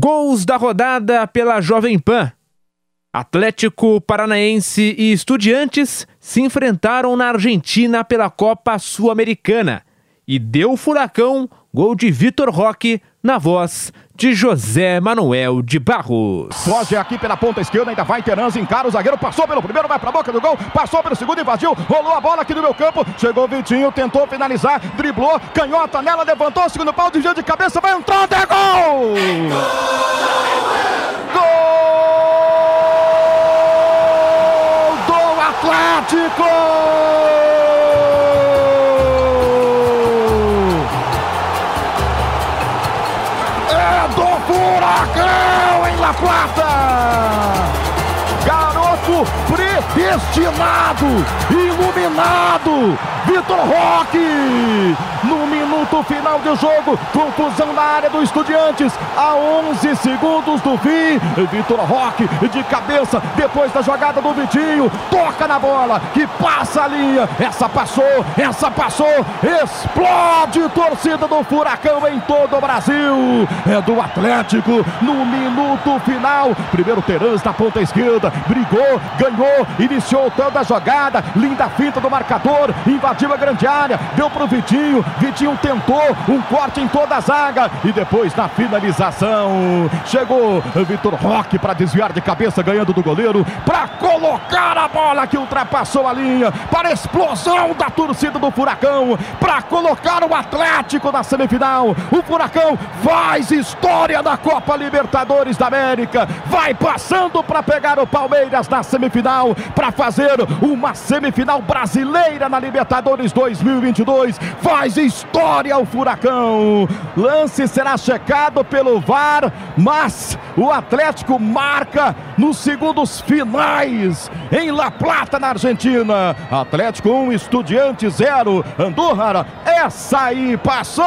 Gols da rodada pela Jovem Pan. Atlético Paranaense e Estudiantes se enfrentaram na Argentina pela Copa Sul-Americana e deu furacão gol de Vitor Roque na voz de José Manuel de Barros. Foge aqui pela ponta esquerda, ainda vai Teranzi, encara o zagueiro, passou pelo primeiro, vai pra boca do gol, passou pelo segundo, invadiu, rolou a bola aqui no meu campo, chegou Vitinho, tentou finalizar, driblou, canhota nela, levantou segundo pau, desvio de cabeça, vai entrar, é! Gol do Atlético! Furacão em La Plata. Garoto predestinado, iluminado, Vitor Roque. Minuto final de jogo, confusão na área do Estudiantes, a 11 segundos do fim. Vitor Roque de cabeça, depois da jogada do Vitinho, toca na bola, que passa a linha. Essa passou, essa passou, explode torcida do Furacão em todo o Brasil. É do Atlético no minuto final. Primeiro Terãs na ponta esquerda, brigou, ganhou, iniciou toda a jogada. Linda finta do marcador, invadiu a grande área, deu pro Vitinho. Vitinho tentou um corte em toda a zaga e depois na finalização chegou Vitor Roque para desviar de cabeça, ganhando do goleiro, para colocar a bola que ultrapassou a linha, para explosão da torcida do Furacão, para colocar o Atlético na semifinal. O Furacão faz história na Copa Libertadores da América, vai passando para pegar o Palmeiras na semifinal, para fazer uma semifinal brasileira na Libertadores 2022. Faz história o Furacão. Lance será checado pelo VAR, mas o Atlético marca nos segundos finais em La Plata, na Argentina. Atlético 1, Estudiante 0. Andújar, essa aí passou!